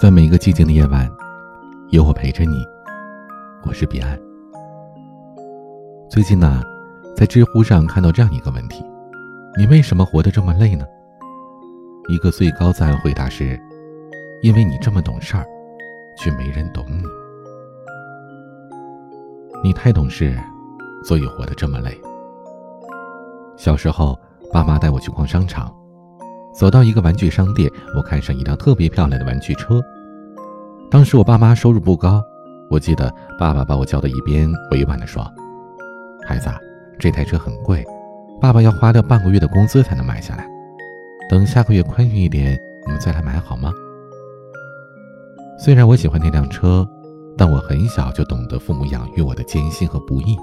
在每一个寂静的夜晚，有我陪着你。我是彼岸。最近呢，在知乎上看到这样一个问题：你为什么活得这么累呢？一个最高赞回答是：因为你这么懂事儿，却没人懂你。你太懂事，所以活得这么累。小时候，爸妈带我去逛商场。走到一个玩具商店，我看上一辆特别漂亮的玩具车。当时我爸妈收入不高，我记得爸爸把我叫到一边，委婉地说：“孩子，这台车很贵，爸爸要花掉半个月的工资才能买下来。等下个月宽裕一点，你们再来买好吗？”虽然我喜欢那辆车，但我很小就懂得父母养育我的艰辛和不易。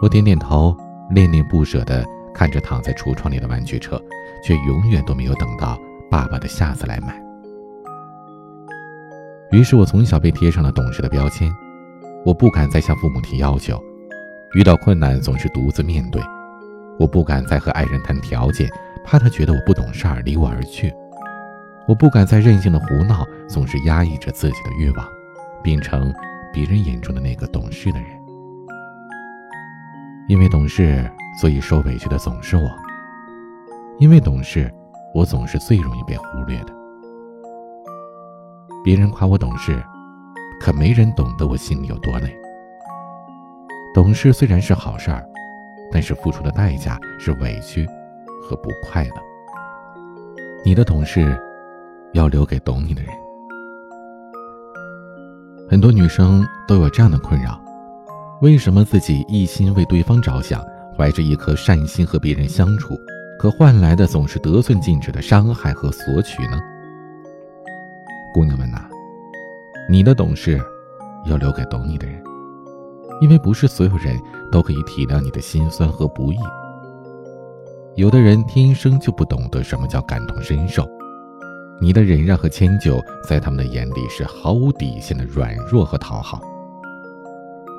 我点点头，恋恋不舍地看着躺在橱窗里的玩具车。却永远都没有等到爸爸的下次来买。于是我从小被贴上了懂事的标签，我不敢再向父母提要求，遇到困难总是独自面对，我不敢再和爱人谈条件，怕他觉得我不懂事儿离我而去，我不敢再任性的胡闹，总是压抑着自己的欲望，变成别人眼中的那个懂事的人。因为懂事，所以受委屈的总是我。因为懂事，我总是最容易被忽略的。别人夸我懂事，可没人懂得我心里有多累。懂事虽然是好事儿，但是付出的代价是委屈和不快乐。你的懂事，要留给懂你的人。很多女生都有这样的困扰：为什么自己一心为对方着想，怀着一颗善心和别人相处？可换来的总是得寸进尺的伤害和索取呢？姑娘们呐，你的懂事要留给懂你的人，因为不是所有人都可以体谅你的心酸和不易。有的人天生就不懂得什么叫感同身受，你的忍让和迁就在他们的眼里是毫无底线的软弱和讨好。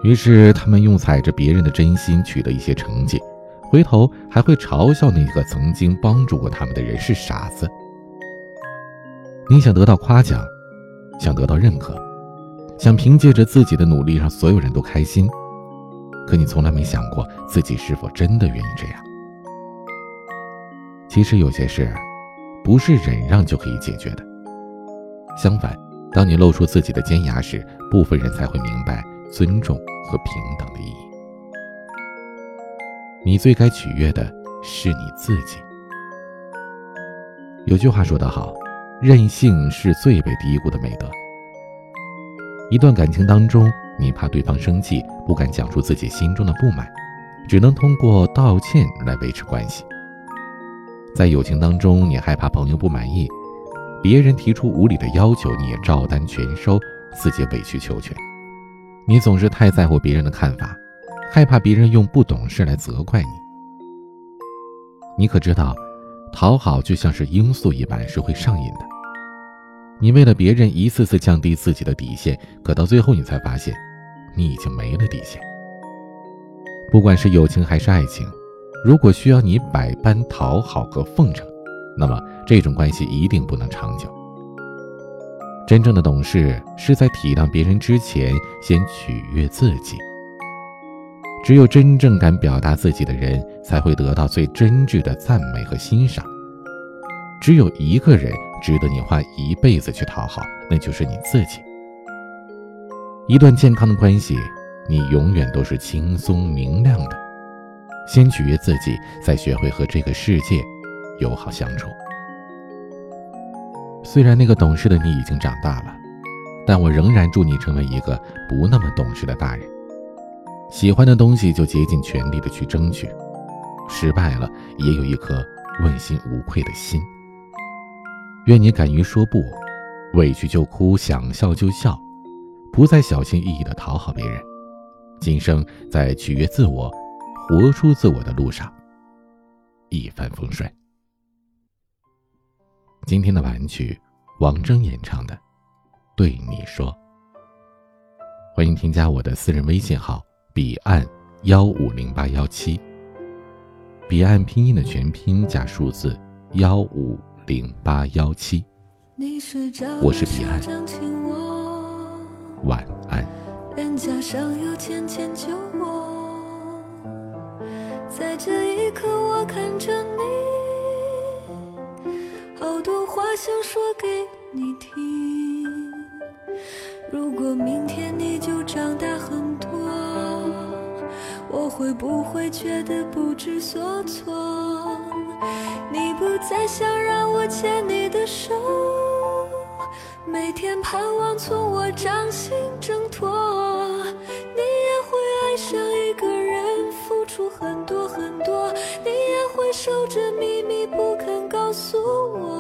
于是他们用踩着别人的真心取得一些成绩。回头还会嘲笑那个曾经帮助过他们的人是傻子。你想得到夸奖，想得到认可，想凭借着自己的努力让所有人都开心，可你从来没想过自己是否真的愿意这样。其实有些事，不是忍让就可以解决的。相反，当你露出自己的尖牙时，部分人才会明白尊重和平等的意义。你最该取悦的是你自己。有句话说得好，任性是最被低估的美德。一段感情当中，你怕对方生气，不敢讲出自己心中的不满，只能通过道歉来维持关系。在友情当中，你害怕朋友不满意，别人提出无理的要求，你也照单全收，自己委曲求全。你总是太在乎别人的看法。害怕别人用不懂事来责怪你，你可知道，讨好就像是罂粟一般是会上瘾的。你为了别人一次次降低自己的底线，可到最后你才发现，你已经没了底线。不管是友情还是爱情，如果需要你百般讨好和奉承，那么这种关系一定不能长久。真正的懂事是在体谅别人之前，先取悦自己。只有真正敢表达自己的人，才会得到最真挚的赞美和欣赏。只有一个人值得你花一辈子去讨好，那就是你自己。一段健康的关系，你永远都是轻松明亮的。先取悦自己，再学会和这个世界友好相处。虽然那个懂事的你已经长大了，但我仍然祝你成为一个不那么懂事的大人。喜欢的东西就竭尽全力的去争取，失败了也有一颗问心无愧的心。愿你敢于说不，委屈就哭，想笑就笑，不再小心翼翼的讨好别人，今生在取悦自我、活出自我的路上一帆风顺。今天的晚曲，王铮演唱的《对你说》，欢迎添加我的私人微信号。彼岸幺五零八幺七，彼岸拼音的全拼加数字幺五零八幺七。我是彼岸，晚安。脸颊上有浅浅酒窝，在这一刻我看着你，我想说给你听如果明天你就长大很多我会不会觉得不知所措？你不再想让我牵你的手每天盼望从我掌心挣脱你也会爱上一个人付出很多很多你也会守着秘密不肯告诉我。